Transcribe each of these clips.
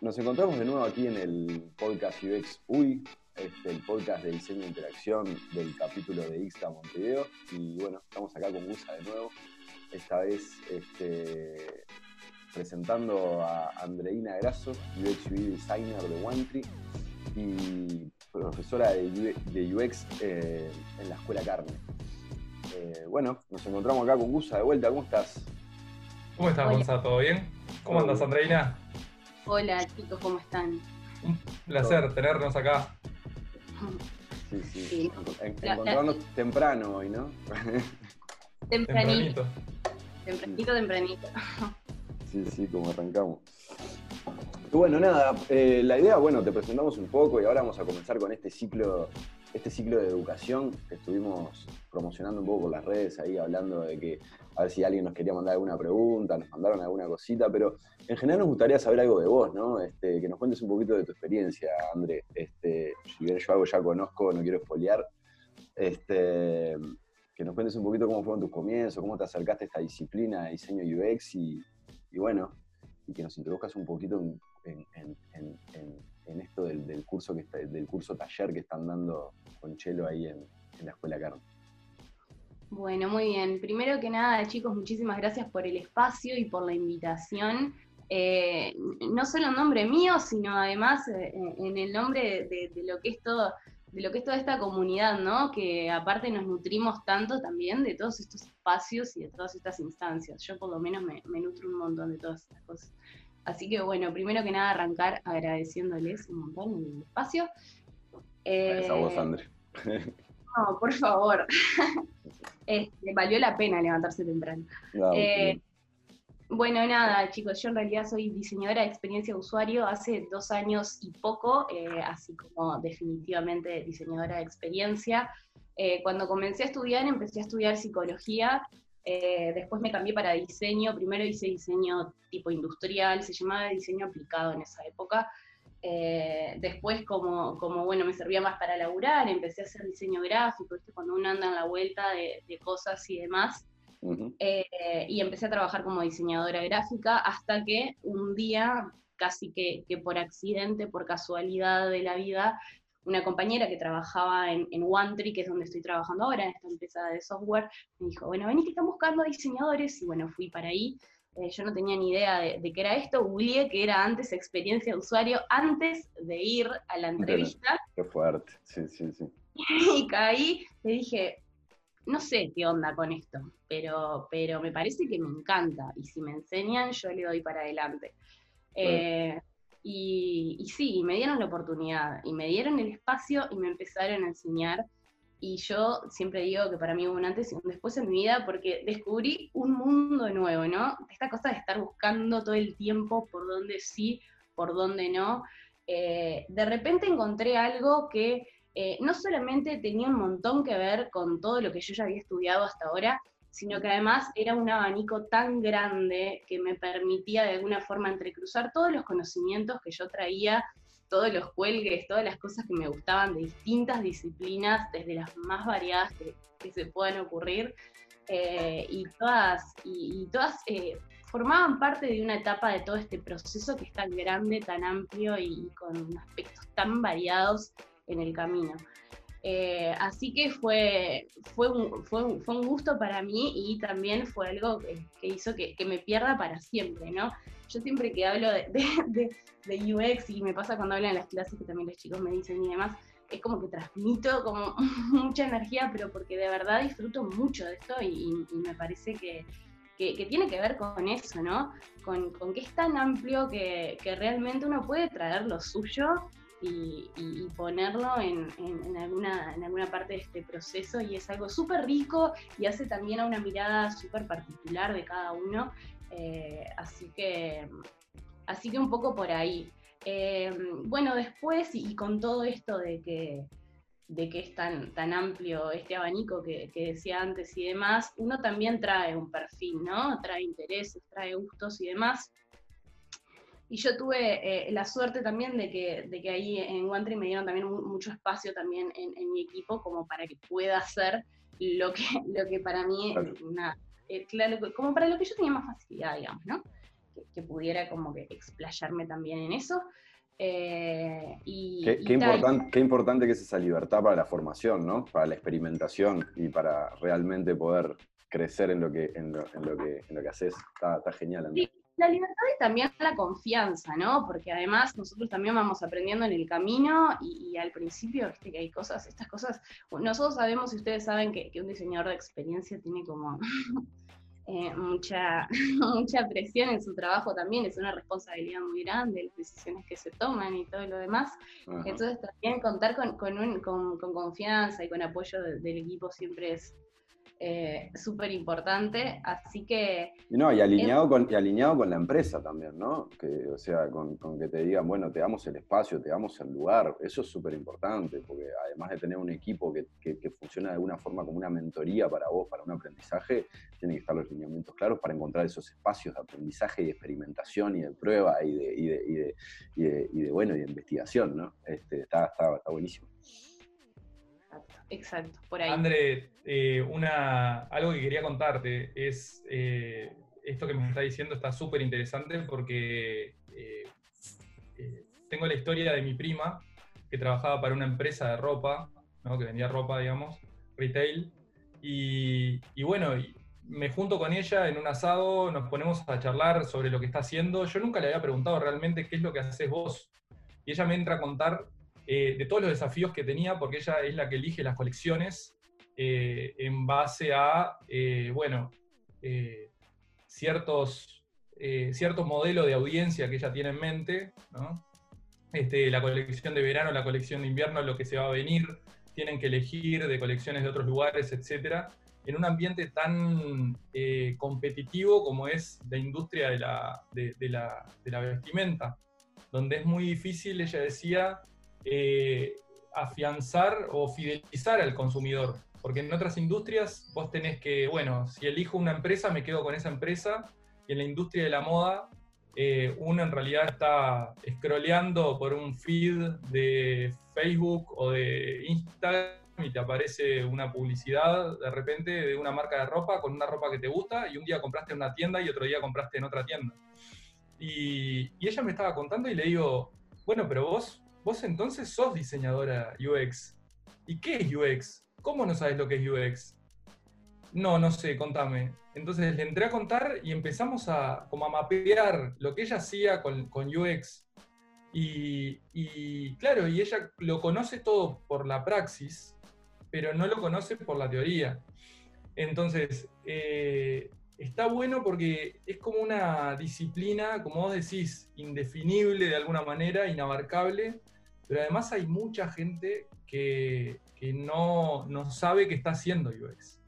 nos encontramos de nuevo aquí en el podcast UX UI, este, el podcast de diseño e interacción del capítulo de Ixta Montevideo. Y bueno, estamos acá con Gusa de nuevo, esta vez este, presentando a Andreina Grasso, UX UI designer de OneTree y profesora de UX eh, en la Escuela Carne. Eh, bueno, nos encontramos acá con Gusa de vuelta. ¿Cómo estás? ¿Cómo estás, Gonzalo? ¿Todo bien? ¿Cómo andas, Andreina? Hola, chicos, ¿cómo están? Un placer tenernos acá. Sí, sí. Encontrarnos temprano hoy, ¿no? Tempranito. Tempranito, tempranito. Sí, sí, como arrancamos. bueno, nada, eh, la idea, bueno, te presentamos un poco y ahora vamos a comenzar con este ciclo este ciclo de educación que estuvimos promocionando un poco por las redes, ahí hablando de que a ver si alguien nos quería mandar alguna pregunta, nos mandaron alguna cosita, pero en general nos gustaría saber algo de vos, ¿no? Este, que nos cuentes un poquito de tu experiencia, André. Este, si bien yo algo ya conozco, no quiero espolear, este, que nos cuentes un poquito cómo fueron tus comienzos, cómo te acercaste a esta disciplina de diseño UX y, bueno, y que nos introduzcas un poquito en, esto del, curso que del curso taller que están dando con Chelo ahí en, la Escuela Carmen. Bueno, muy bien. Primero que nada, chicos, muchísimas gracias por el espacio y por la invitación. Eh, no solo en nombre mío, sino además eh, en el nombre de, lo que es todo, de lo que es toda esta comunidad, ¿no? Que aparte nos nutrimos tanto también de todos estos espacios y de todas estas instancias. Yo por lo menos me, nutro un montón de todas estas cosas. Así que bueno, primero que nada arrancar agradeciéndoles un montón el espacio. Eh, a vos, André. No, por favor. Este, valió la pena levantarse temprano. Eh, bueno, nada, chicos, yo en realidad soy diseñadora de experiencia de usuario hace dos años y poco, eh, así como definitivamente diseñadora de experiencia. cuando comencé a estudiar, empecé a estudiar psicología, después me cambié para diseño, primero hice diseño tipo industrial, se llamaba diseño aplicado en esa época, eh, después, como, como, bueno, me servía más para laburar, empecé a hacer diseño gráfico, cuando uno anda en la vuelta de, cosas y demás. Eh, y empecé a trabajar como diseñadora gráfica hasta que un día, casi que, que, por accidente, por casualidad de la vida, una compañera que trabajaba en, en OneTree, que es donde estoy trabajando ahora, en esta empresa de software, me dijo, bueno, vení que están buscando diseñadores, y bueno, fui para ahí. Eh, yo no tenía ni idea de, qué era esto, googleé que era antes experiencia de usuario, antes de ir a la entrevista. Qué fuerte, sí, sí, sí. Y caí, le dije, no sé qué onda con esto, pero, pero me parece que me encanta, y si me enseñan, yo le doy para adelante. Eh, y, y sí, me dieron la oportunidad, y me dieron el espacio, y me empezaron a enseñar y yo siempre digo que para mí hubo un antes y un después en mi vida porque descubrí un mundo nuevo, ¿no? Esta cosa de estar buscando todo el tiempo por dónde sí, por dónde no. Eh, de repente encontré algo que eh, no solamente tenía un montón que ver con todo lo que yo ya había estudiado hasta ahora, sino que además era un abanico tan grande que me permitía de alguna forma entrecruzar todos los conocimientos que yo traía todos los cuelgues, todas las cosas que me gustaban de distintas disciplinas, desde las más variadas que, se puedan ocurrir, eh, y todas, y, todas eh, formaban parte de una etapa de todo este proceso que es tan grande, tan amplio y con aspectos tan variados en el camino. Eh, así que fue, fue, un, fue, un, gusto para mí y también fue algo que, hizo que, me pierda para siempre, ¿no? Yo siempre que hablo de, de, UX y me pasa cuando hablo en las clases que también los chicos me dicen y demás, es como que transmito como mucha energía, pero porque de verdad disfruto mucho de esto y, me parece que, que, tiene que ver con eso, ¿no? Con, con que es tan amplio que, que, realmente uno puede traer lo suyo y, ponerlo en, alguna, en alguna parte de este proceso y es algo súper rico y hace también a una mirada súper particular de cada uno. Eh, así, que, así que un poco por ahí. Eh, bueno, después y con todo esto de que, de que es tan, tan amplio este abanico que, que, decía antes y demás, uno también trae un perfil, ¿no? Trae intereses, trae gustos y demás. Y yo tuve eh, la suerte también de que, de que ahí en OneTree me dieron también mucho espacio también en, mi equipo como para que pueda hacer lo que, lo que para mí, una, eh, claro, como para lo que yo tenía más facilidad, digamos, ¿no? que, pudiera como que explayarme también en eso. Eh, y, qué, importante que es esa libertad para la formación, ¿no? Para la experimentación y para realmente poder crecer en lo que, en lo, que, en lo que haces. Está, genial, Andrés la libertad y también la confianza, ¿no? Porque además nosotros también vamos aprendiendo en el camino y, al principio, viste que hay cosas, estas cosas, nosotros sabemos y ustedes saben que, un diseñador de experiencia tiene como eh, mucha, mucha presión en su trabajo también, es una responsabilidad muy grande, las decisiones que se toman y todo lo demás. Entonces también contar con, con, confianza y con apoyo del equipo siempre es, eh, súper importante, así que... Y no, y alineado, con, y alineado con la empresa también, ¿no? Que, o sea, con, que te digan, bueno, te damos el espacio, te damos el lugar, eso es súper importante, porque además de tener un equipo que, que, funciona de alguna forma como una mentoría para vos, para un aprendizaje, tienen que estar los lineamientos claros para encontrar esos espacios de aprendizaje y de experimentación y de prueba y de, y de, y de, y de, y de bueno, y de investigación, ¿no? Este, está, está, está buenísimo. Exacto, por ahí. André, eh, algo que quería contarte es, eh, esto que me está diciendo está súper interesante porque eh, tengo la historia de mi prima que trabajaba para una empresa de ropa, que vendía ropa, digamos, retail, y bueno, me junto con ella en un asado, nos ponemos a charlar sobre lo que está haciendo. Yo nunca le había preguntado realmente qué es lo que haces vos. Y ella me entra a contar eh, de todos los desafíos que tenía, porque ella es la que elige las colecciones eh, en base a, eh, bueno, ciertos, cierto modelo de audiencia que ella tiene en mente, este, la colección de verano, la colección de invierno, lo que se va a venir, tienen que elegir de colecciones de otros lugares, etc. En un ambiente tan competitivo como es la industria de la, de, la, de la vestimenta, donde es muy difícil, ella decía, eh, afianzar o fidelizar al consumidor. Porque en otras industrias vos tenés que, bueno, si elijo una empresa, me quedo con esa empresa. Y en la industria de la moda, eh, uno en realidad está scrolleando por un feed de Facebook o de Instagram y te aparece una publicidad de repente de una marca de ropa con una ropa que te gusta y un día compraste en una tienda y otro día compraste en otra tienda. Y, y ella me estaba contando y le digo, bueno, pero vos vos entonces sos diseñadora UX. ¿Y qué es UX? ¿Cómo no sabes lo que es UX? No, no sé, contame. Entonces le entré a contar y empezamos a, como a mapear lo que ella hacía con, UX. Y, claro, y ella lo conoce todo por la praxis, pero no lo conoce por la teoría. Entonces, eh, está bueno porque es como una disciplina, como vos decís, indefinible de alguna manera, inabarcable, pero además hay mucha gente que, no, sabe que está haciendo UX.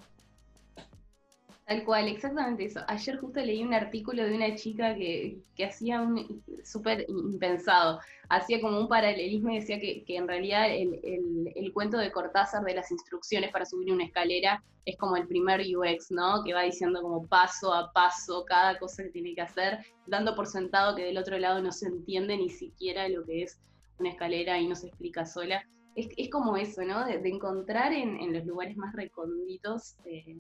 Tal cual, exactamente eso. Ayer justo leí un artículo de una chica que, hacía un súper impensado. Hacía como un paralelismo y decía que, en realidad el, cuento de Cortázar de las instrucciones para subir una escalera es como el primer UX, ¿no? Que va diciendo como paso a paso cada cosa que tiene que hacer, dando por sentado que del otro lado no se entiende ni siquiera lo que es una escalera y no se explica sola. Es, es como eso, ¿no? De, encontrar en, en, los lugares más recónditos eh,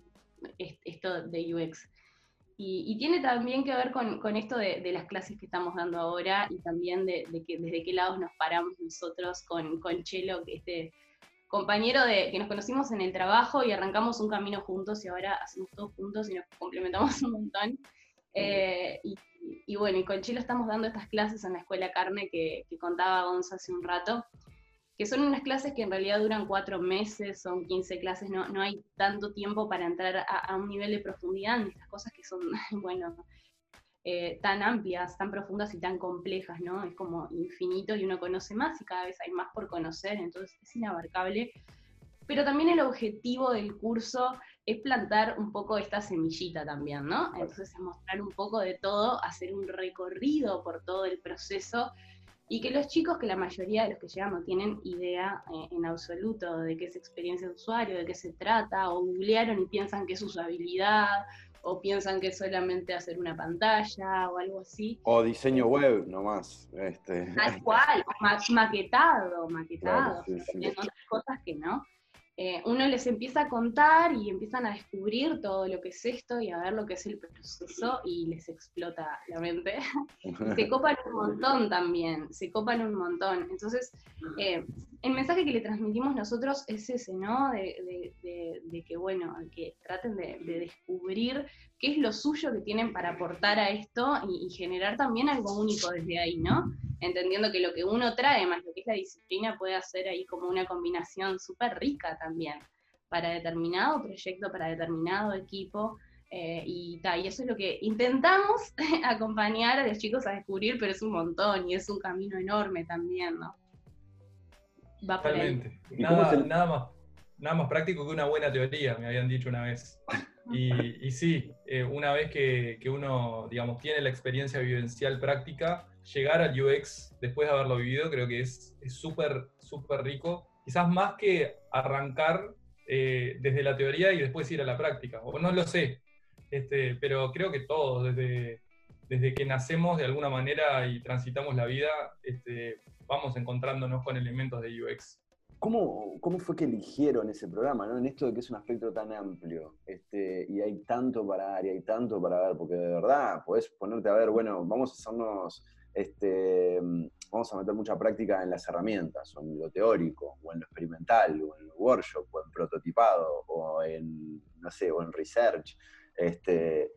esto de UX. Y, y, tiene también que ver con, con esto de, de, las clases que estamos dando ahora y también de, de, que, desde qué lados nos paramos nosotros con, con Chelo, este compañero de, que nos conocimos en el trabajo y arrancamos un camino juntos y ahora hacemos todos juntos y nos complementamos un montón. Eh, y, y, bueno, y con Chilo estamos dando estas clases en la Escuela Carne que, contaba Gonza hace un rato, que son unas clases que en realidad duran cuatro meses, son 15 clases, no, no hay tanto tiempo para entrar a, un nivel de profundidad en estas cosas que son, bueno, eh, tan amplias, tan profundas y tan complejas, ¿no? Es como infinito y uno conoce más y cada vez hay más por conocer, entonces es inabarcable. Pero también el objetivo del curso es plantar un poco esta semillita también, ¿no? Entonces es mostrar un poco de todo, hacer un recorrido por todo el proceso y que los chicos, que la mayoría de los que llegan no tienen idea eh, en absoluto de qué es experiencia de usuario, de qué se trata, o googlearon y piensan que es usabilidad, o piensan que es solamente hacer una pantalla o algo así. O diseño web nomás. Este. Tal cual, maquetado, maquetado, otras cosas que no. Eh, uno les empieza a contar y empiezan a descubrir todo lo que es esto y a ver lo que es el proceso y les explota la mente. se copan un montón también, se copan un montón. Entonces, eh, el mensaje que le transmitimos nosotros es ese, ¿no? De, que, bueno, que traten de, descubrir qué es lo suyo que tienen para aportar a esto y, y generar también algo único desde ahí, ¿no? Entendiendo que lo que uno trae más lo que es la disciplina puede hacer ahí como una combinación súper rica también para determinado proyecto, para determinado equipo. Eh, y, y eso es lo que intentamos acompañar a los chicos a descubrir, pero es un montón y es un camino enorme también, ¿no? Va Totalmente. Nada, nada, más, nada más práctico que una buena teoría, me habían dicho una vez. Y, y sí, eh, una vez que, que, uno, digamos, tiene la experiencia vivencial práctica, llegar al UX después de haberlo vivido creo que es súper, súper rico. Quizás más que arrancar eh, desde la teoría y después ir a la práctica. O no lo sé, este, pero creo que todos, desde, desde que nacemos de alguna manera y transitamos la vida, este, vamos encontrándonos con elementos de UX. ¿Cómo, ¿Cómo, fue que eligieron ese programa, ¿no? en esto de que es un aspecto tan amplio este, y hay tanto para dar y hay tanto para ver? Porque de verdad podés ponerte a ver, bueno, vamos a hacernos este, vamos a meter mucha práctica en las herramientas, o en lo teórico, o en lo experimental, o en el workshop, o en prototipado, o en, no sé, o en research, este,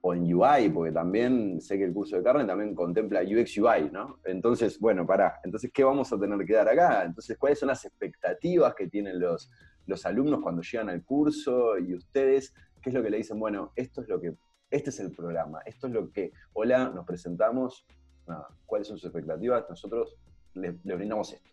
o en UI, porque también sé que el curso de carne también contempla UX UI, ¿no? Entonces, bueno, pará, entonces, ¿qué vamos a tener que dar acá? Entonces, ¿cuáles son las expectativas que tienen los, los alumnos cuando llegan al curso y ustedes? ¿Qué es lo que le dicen? Bueno, esto es lo que, este es el programa, esto es lo que, hola, nos presentamos, cuáles son sus expectativas, nosotros le, brindamos esto.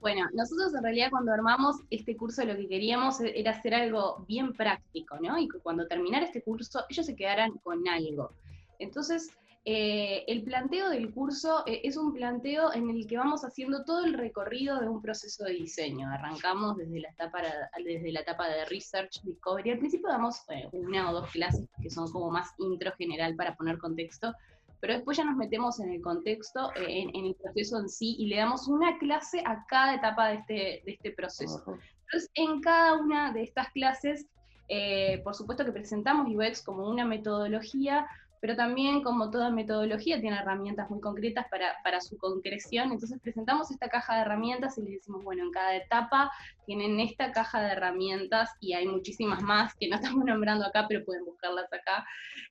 Bueno, nosotros en realidad cuando armamos este curso lo que queríamos e-, era hacer algo bien práctico, ¿no? Y cuando terminara este curso ellos se quedaran con algo. Entonces, eh, el planteo del curso eh, es un planteo en el que vamos haciendo todo el recorrido de un proceso de diseño. Arrancamos desde la etapa, desde la etapa de Research Discovery. Al principio damos eh, una o dos clases que son como más intro general para poner contexto, pero después ya nos metemos en el contexto, eh, en, el proceso en sí, y le damos una clase a cada etapa de este, de este proceso. Entonces, en cada una de estas clases, eh, por supuesto que presentamos UX como una metodología, pero también como toda metodología tiene herramientas muy concretas para, su concreción. Entonces presentamos esta caja de herramientas y les decimos, bueno, en cada etapa tienen esta caja de herramientas y hay muchísimas más que no estamos nombrando acá, pero pueden buscarlas acá.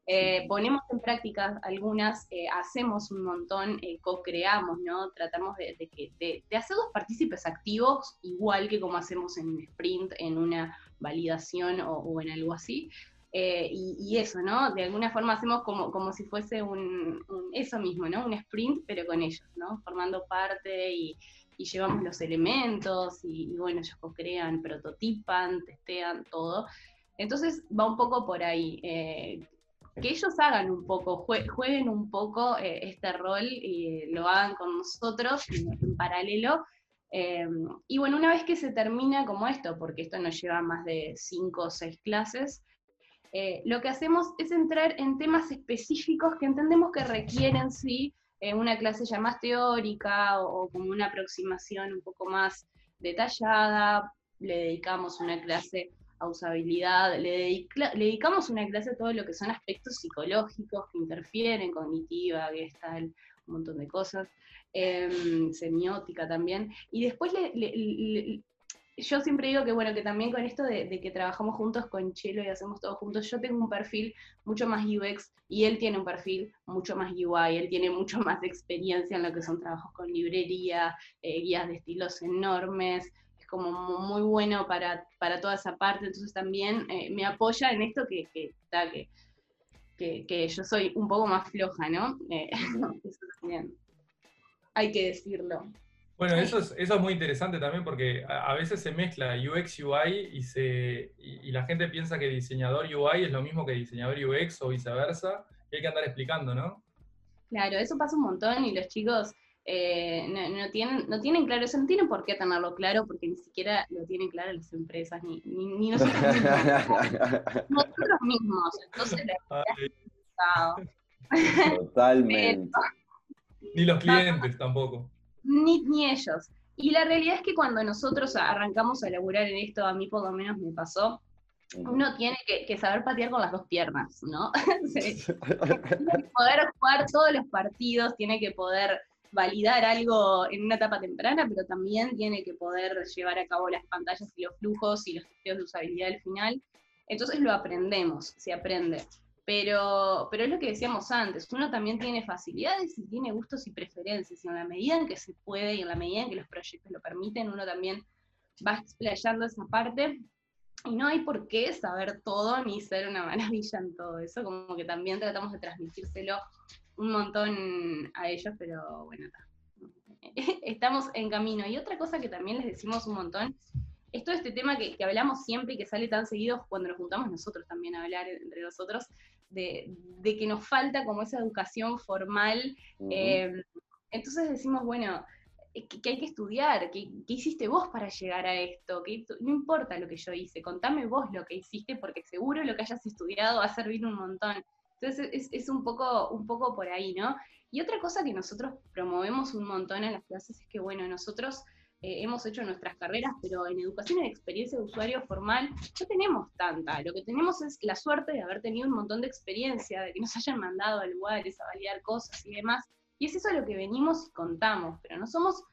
Eh, ponemos en práctica algunas, eh, hacemos un montón, eh, co-creamos, ¿no? Tratamos de, de, hacer dos partícipes activos, igual que como hacemos en un sprint, en una validación o en algo así. Eh, y, eso, ¿no? De alguna forma hacemos como, como si fuese un, eso mismo, ¿no? Un sprint, pero con ellos, ¿no? Formando parte y, llevamos los elementos y, bueno, ellos co-crean, prototipan, testean todo. Entonces va un poco por ahí. Eh, que ellos hagan un poco, jueguen un poco eh, este rol y lo hagan con nosotros en, paralelo. y bueno, una vez que se termina como esto, porque esto nos lleva más de cinco o seis clases, eh, lo que hacemos es entrar en temas específicos que entendemos que requieren, sí, eh, una clase ya más teórica o, como una aproximación un poco más detallada. Le dedicamos una clase a usabilidad, le, dedicamos una clase a todo lo que son aspectos psicológicos que interfieren, cognitiva, gestal, un montón de cosas, em, semiótica también, y después le, yo siempre digo que bueno, que también con esto de, que trabajamos juntos con Chelo y hacemos todo juntos, yo tengo un perfil mucho más UX y él tiene un perfil mucho más UI, él tiene mucho más experiencia en lo que son trabajos con librería, eh, guías de estilos enormes, es como muy bueno para, para toda esa parte, entonces también eh, me apoya en esto que, que, que, que, yo soy un poco más floja, ¿no? Eh, eso también hay que decirlo. Bueno, eso es, eso es muy interesante también porque a, veces se mezcla UX UI y, se, y, la gente piensa que diseñador UI es lo mismo que diseñador UX o viceversa, y hay que andar explicando, ¿no? Claro, eso pasa un montón y los chicos eh, no, tienen, no tienen claro, eso no tienen por qué tenerlo claro porque ni siquiera lo tienen claro las empresas, ni, ni, nosotros mismos. nosotros mismos, entonces Totalmente. ni los clientes tampoco ni, ni ellos. Y la realidad es que cuando nosotros arrancamos a laburar en esto, a mí por lo menos me pasó, uno tiene que, saber patear con las dos piernas, ¿no? tiene que poder jugar todos los partidos, tiene que poder validar algo en una etapa temprana, pero también tiene que poder llevar a cabo las pantallas y los flujos y los testeos de usabilidad al final. Entonces lo aprendemos, se aprende. Pero, pero es lo que decíamos antes, uno también tiene facilidades y tiene gustos y preferencias, y en la medida en que se puede y en la medida en que los proyectos lo permiten, uno también va explayando esa parte y no hay por qué saber todo ni ser una maravilla en todo eso, como que también tratamos de transmitírselo un montón a ellos, pero bueno, estamos en camino. Y otra cosa que también les decimos un montón, es todo este tema que, hablamos siempre y que sale tan seguido cuando nos juntamos nosotros también a hablar entre nosotros, de, que nos falta como esa educación formal. Eh, entonces decimos, bueno, que, hay que estudiar, que, hiciste vos para llegar a esto, que no importa lo que yo hice, contame vos lo que hiciste, porque seguro lo que hayas estudiado va a servir un montón. Entonces es, un, poco, un poco por ahí, ¿no? Y otra cosa que nosotros promovemos un montón en las clases es que, bueno, nosotros eh, hemos hecho nuestras carreras, pero en educación y experiencia de usuario formal no tenemos tanta. Lo que tenemos es la suerte de haber tenido un montón de experiencia, de que nos hayan mandado a lugares a validar cosas y demás. Y es eso lo que venimos y contamos, pero no somos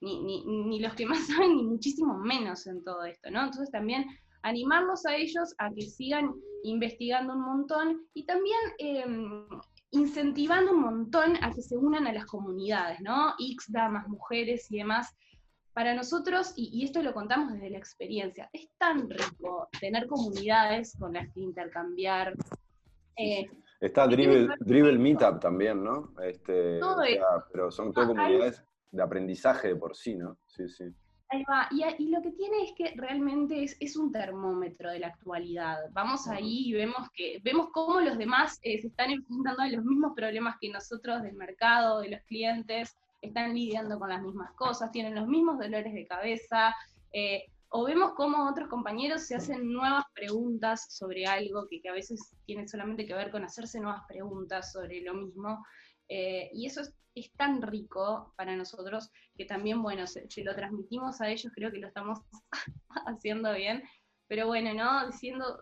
ni, ni, los que más saben, ni muchísimo menos en todo esto, ¿no? Entonces también animarlos a ellos a que sigan investigando un montón y también em, incentivando un montón a que se unan a las comunidades, ¿no? XDA, más mujeres y demás. Para nosotros, y, esto lo contamos desde la experiencia, es tan rico tener comunidades con las que intercambiar. Eh, Está Dribble, Meetup también, ¿no? Este, pero son todas comunidades de aprendizaje de por sí, ¿no? Sí, sí. Y, lo que tiene es que realmente es, un termómetro de la actualidad. Vamos ahí y vemos, que, vemos cómo los demás eh, se están enfrentando a los mismos problemas que nosotros del mercado, de los clientes, están lidiando con las mismas cosas, tienen los mismos dolores de cabeza. Eh, o vemos cómo otros compañeros se hacen nuevas preguntas sobre algo que, que, a veces tiene solamente que ver con hacerse nuevas preguntas sobre lo mismo. Eh, y eso es es tan rico para nosotros que también, bueno, si lo transmitimos a ellos, creo que lo estamos haciendo bien. Pero bueno, ¿no? Diciendo,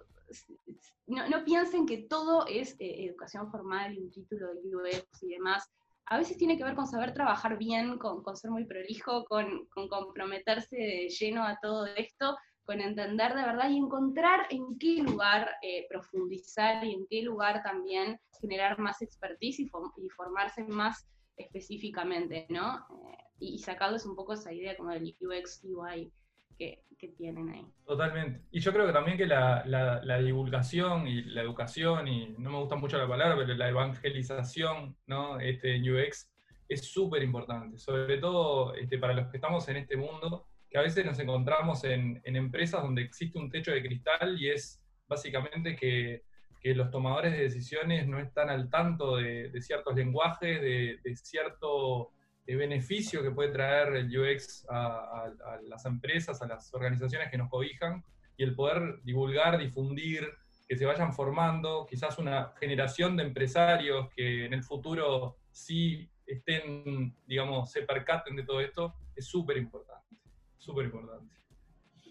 no, piensen que todo es eh, educación formal y un título de UX y demás. A veces tiene que ver con saber trabajar bien, con, ser muy prolijo, con, comprometerse de lleno a todo esto, con entender de verdad y encontrar en qué lugar eh, profundizar y en qué lugar también generar más expertise y, y formarse más específicamente, ¿no? Eh, y, sacarles un poco esa idea como del UX, UI que, que, tienen ahí. Totalmente. Y yo creo que también que la, divulgación y la educación, y no me gusta mucho la palabra, pero la evangelización, ¿no? Este, UX es súper importante, sobre todo este, para los que estamos en este mundo, que a veces nos encontramos en, empresas donde existe un techo de cristal y es básicamente que que los tomadores de decisiones no están al tanto de, ciertos lenguajes, de, cierto eh, beneficio que puede traer el UX a, las empresas, a las organizaciones que nos cobijan, y el poder divulgar, difundir, que se vayan formando, quizás una generación de empresarios que en el futuro sí estén, digamos, se percaten de todo esto, es súper importante, súper importante.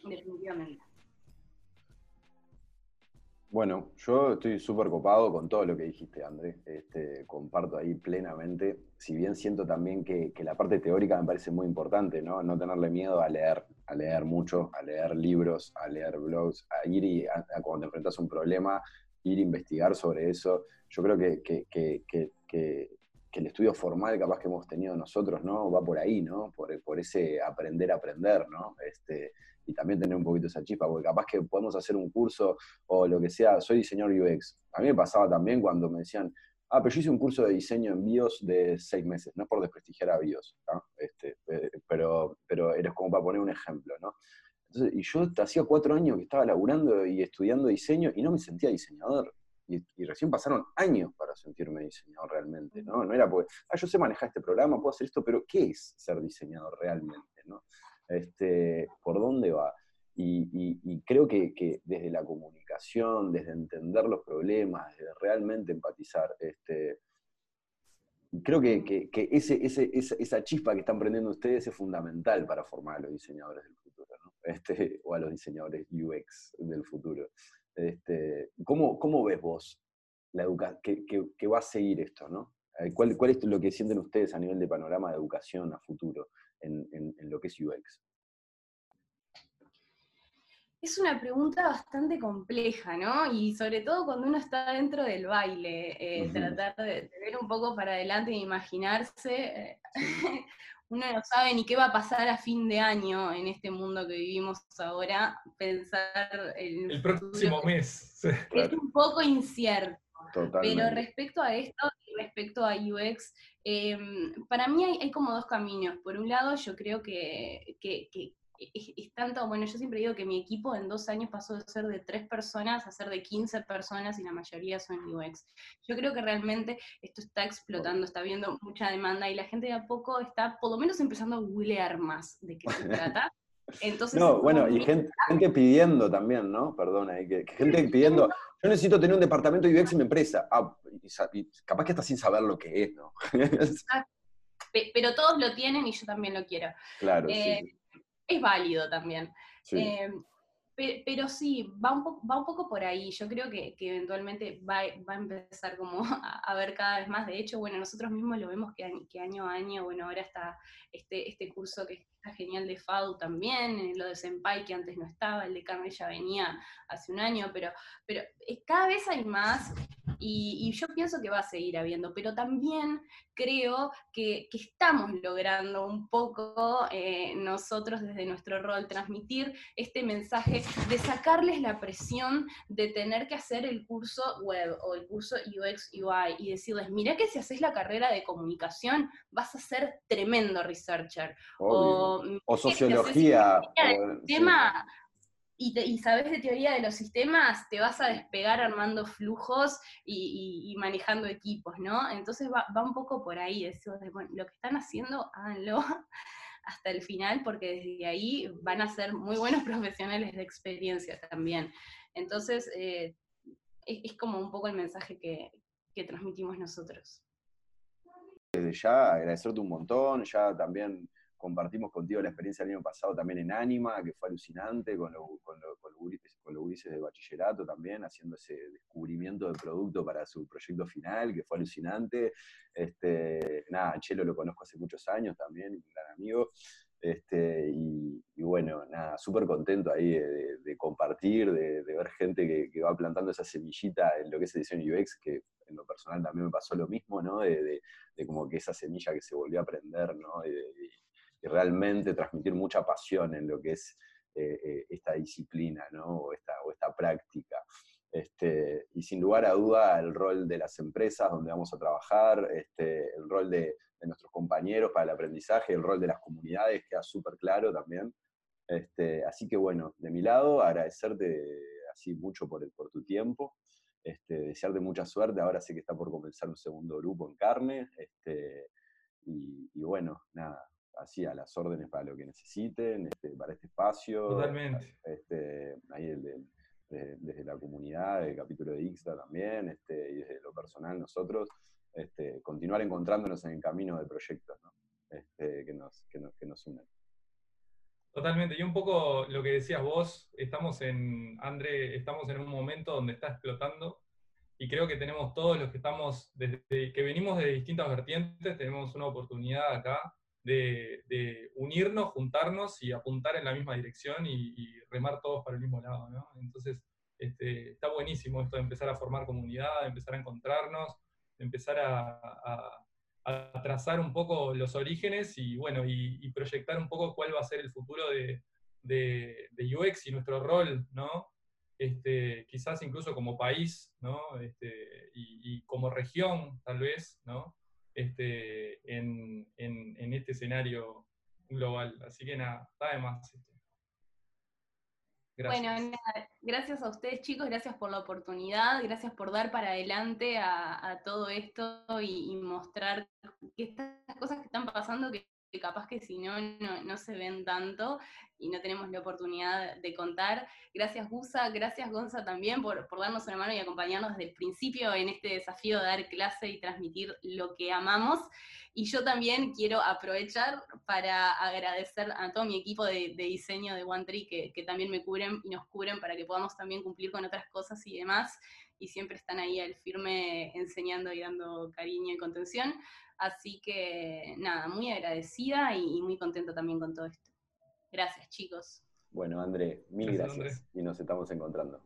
Definitivamente. Bueno, yo estoy súper copado con todo lo que dijiste, André. Este, comparto ahí plenamente. Si bien siento también que, la parte teórica me parece muy importante, ¿no? No tenerle miedo a leer, a leer mucho, a leer libros, a leer blogs, a ir y a, cuando te enfrentas a un problema, ir a investigar sobre eso. Yo creo que, que, el estudio formal capaz que hemos tenido nosotros, ¿no? Va por ahí, ¿no? Por, por ese aprender a aprender, ¿no? Este, y también tener un poquito esa chispa, porque capaz que podemos hacer un curso o lo que sea, soy diseñador UX. A mí me pasaba también cuando me decían, ah, pero yo hice un curso de diseño en BIOS de seis meses, no es por desprestigiar a BIOS, este, pero, pero eres como para poner un ejemplo, ¿no? Y yo hacía cuatro años que estaba laburando y estudiando diseño y no me sentía diseñador. Y, y, recién pasaron años para sentirme diseñador realmente, ¿no? No era porque, ah, yo sé manejar este programa, puedo hacer esto, pero ¿qué es ser diseñador realmente, no? este, por dónde va. Y, creo que, desde la comunicación, desde entender los problemas, desde realmente empatizar, este, creo que, ese, esa, chispa que están prendiendo ustedes es fundamental para formar a los diseñadores del futuro, ¿no? este, o a los diseñadores UX del futuro. Este, ¿cómo, ¿Cómo ves vos la que, que, va a seguir esto? ¿no? Eh, ¿Cuál, ¿Cuál, es lo que sienten ustedes a nivel de panorama de educación a futuro en, en lo que es UX? Es una pregunta bastante compleja, ¿no? Y sobre todo cuando uno está dentro del baile, eh, tratar de, ver un poco para adelante e imaginarse. Eh, uno no sabe ni qué va a pasar a fin de año en este mundo que vivimos ahora, pensar en el, próximo mes. Es un poco incierto. Pero respecto a esto respecto a UX, em, para mí hay, como dos caminos. Por un lado, yo creo que, que, es, tanto, bueno, yo siempre digo que mi equipo en dos años pasó de ser de tres personas a ser de 15 personas y la mayoría son UX. Yo creo que realmente esto está explotando, está viendo mucha demanda y la gente de a poco está por lo menos empezando a googlear más de qué se trata. Entonces, no, bueno, y gente, pidiendo también, ¿no? Perdona, que, gente pidiendo, yo necesito tener un departamento de UX en mi empresa. Ah, capaz que está sin saber lo que es, ¿no? Pero todos lo tienen y yo también lo quiero. Claro, sí. Eh, es válido también. Eh, pero sí, va un, va un poco por ahí. Yo creo que, eventualmente va, a empezar como a, ver cada vez más. De hecho, bueno, nosotros mismos lo vemos que, que año a año, bueno, ahora está este, este curso que está genial de FADU también, eh, lo de Senpai que antes no estaba, el de Carmen ya venía hace un año, pero, pero eh, cada vez hay más y, yo pienso que va a seguir habiendo, pero también creo que, estamos logrando un poco eh, nosotros desde nuestro rol transmitir este mensaje de sacarles la presión de tener que hacer el curso web o el curso UX UI y decirles, mira que si haces la carrera de comunicación vas a ser tremendo researcher. O, sociología. tema, y, sabes de teoría de los sistemas, te vas a despegar armando flujos y, manejando equipos, ¿no? Entonces va, un poco por ahí, eso lo que están haciendo, háganlo hasta el final, porque desde ahí van a ser muy buenos profesionales de experiencia también. Entonces, eh, es, como un poco el mensaje que, que transmitimos nosotros. Desde ya, agradecerte un montón, ya también compartimos contigo la experiencia del año pasado también en Anima, que fue alucinante, con, los con, de bachillerato también, haciendo ese descubrimiento del producto para su proyecto final, que fue alucinante. Este, nada, Chelo lo conozco hace muchos años también, un gran amigo. Este, y, bueno, nada, súper contento ahí de, compartir, de, ver gente que, va plantando esa semillita en lo que es diseño UX, que en lo personal también me pasó lo mismo, ¿no? De, como que esa semilla que se volvió a aprender, ¿no? Realmente transmitir mucha pasión en lo que es eh, eh, esta disciplina ¿no? o, esta, o esta práctica. Este, y sin lugar a duda el rol de las empresas donde vamos a trabajar, este, el rol de, nuestros compañeros para el aprendizaje, el rol de las comunidades queda súper claro también. Este, así que bueno, de mi lado, agradecerte así mucho por, por tu tiempo, este, desearte mucha suerte, ahora sé que está por comenzar un segundo grupo en carne, este, y, y bueno, nada, así a las órdenes para lo que necesiten, este, para este espacio. Totalmente. Este, ahí desde la comunidad, el capítulo de Ixta también, este, y desde lo personal nosotros, este, continuar encontrándonos en el camino de proyectos este, que, nos, que, nos, que nos unen. Totalmente, y un poco lo que decías vos, estamos en, André, estamos en un momento donde está explotando y creo que tenemos todos los que estamos, desde que venimos de distintas vertientes, tenemos una oportunidad acá de, unirnos, juntarnos y apuntar en la misma dirección y, remar todos para el mismo lado. ¿no? Entonces, este, está buenísimo esto de empezar a formar comunidad, de empezar a encontrarnos, de empezar a, trazar un poco los orígenes y, bueno, y, proyectar un poco cuál va a ser el futuro de, de, UX y nuestro rol, ¿no? Este, quizás incluso como país, ¿no? Este, y, y, como región, tal vez, ¿no? Este, en, este escenario global. Así que nada, está de más. Gracias. Bueno, gracias a ustedes chicos, gracias por la oportunidad, gracias por dar para adelante a, todo esto y, mostrar que estas cosas que están pasando, que capaz que si no, no, se ven tanto y no tenemos la oportunidad de contar. Gracias Gusa, gracias Gonza también por, por, darnos una mano y acompañarnos desde el principio en este desafío de dar clase y transmitir lo que amamos. Y yo también quiero aprovechar para agradecer a todo mi equipo de, diseño de OneTree que, que también me cubren y nos cubren para que podamos también cumplir con otras cosas y demás. Y siempre están ahí al firme enseñando y dando cariño y contención. Así que nada, muy agradecida y, muy contenta también con todo esto. Gracias, chicos. Bueno, André, mil gracias, y nos estamos encontrando.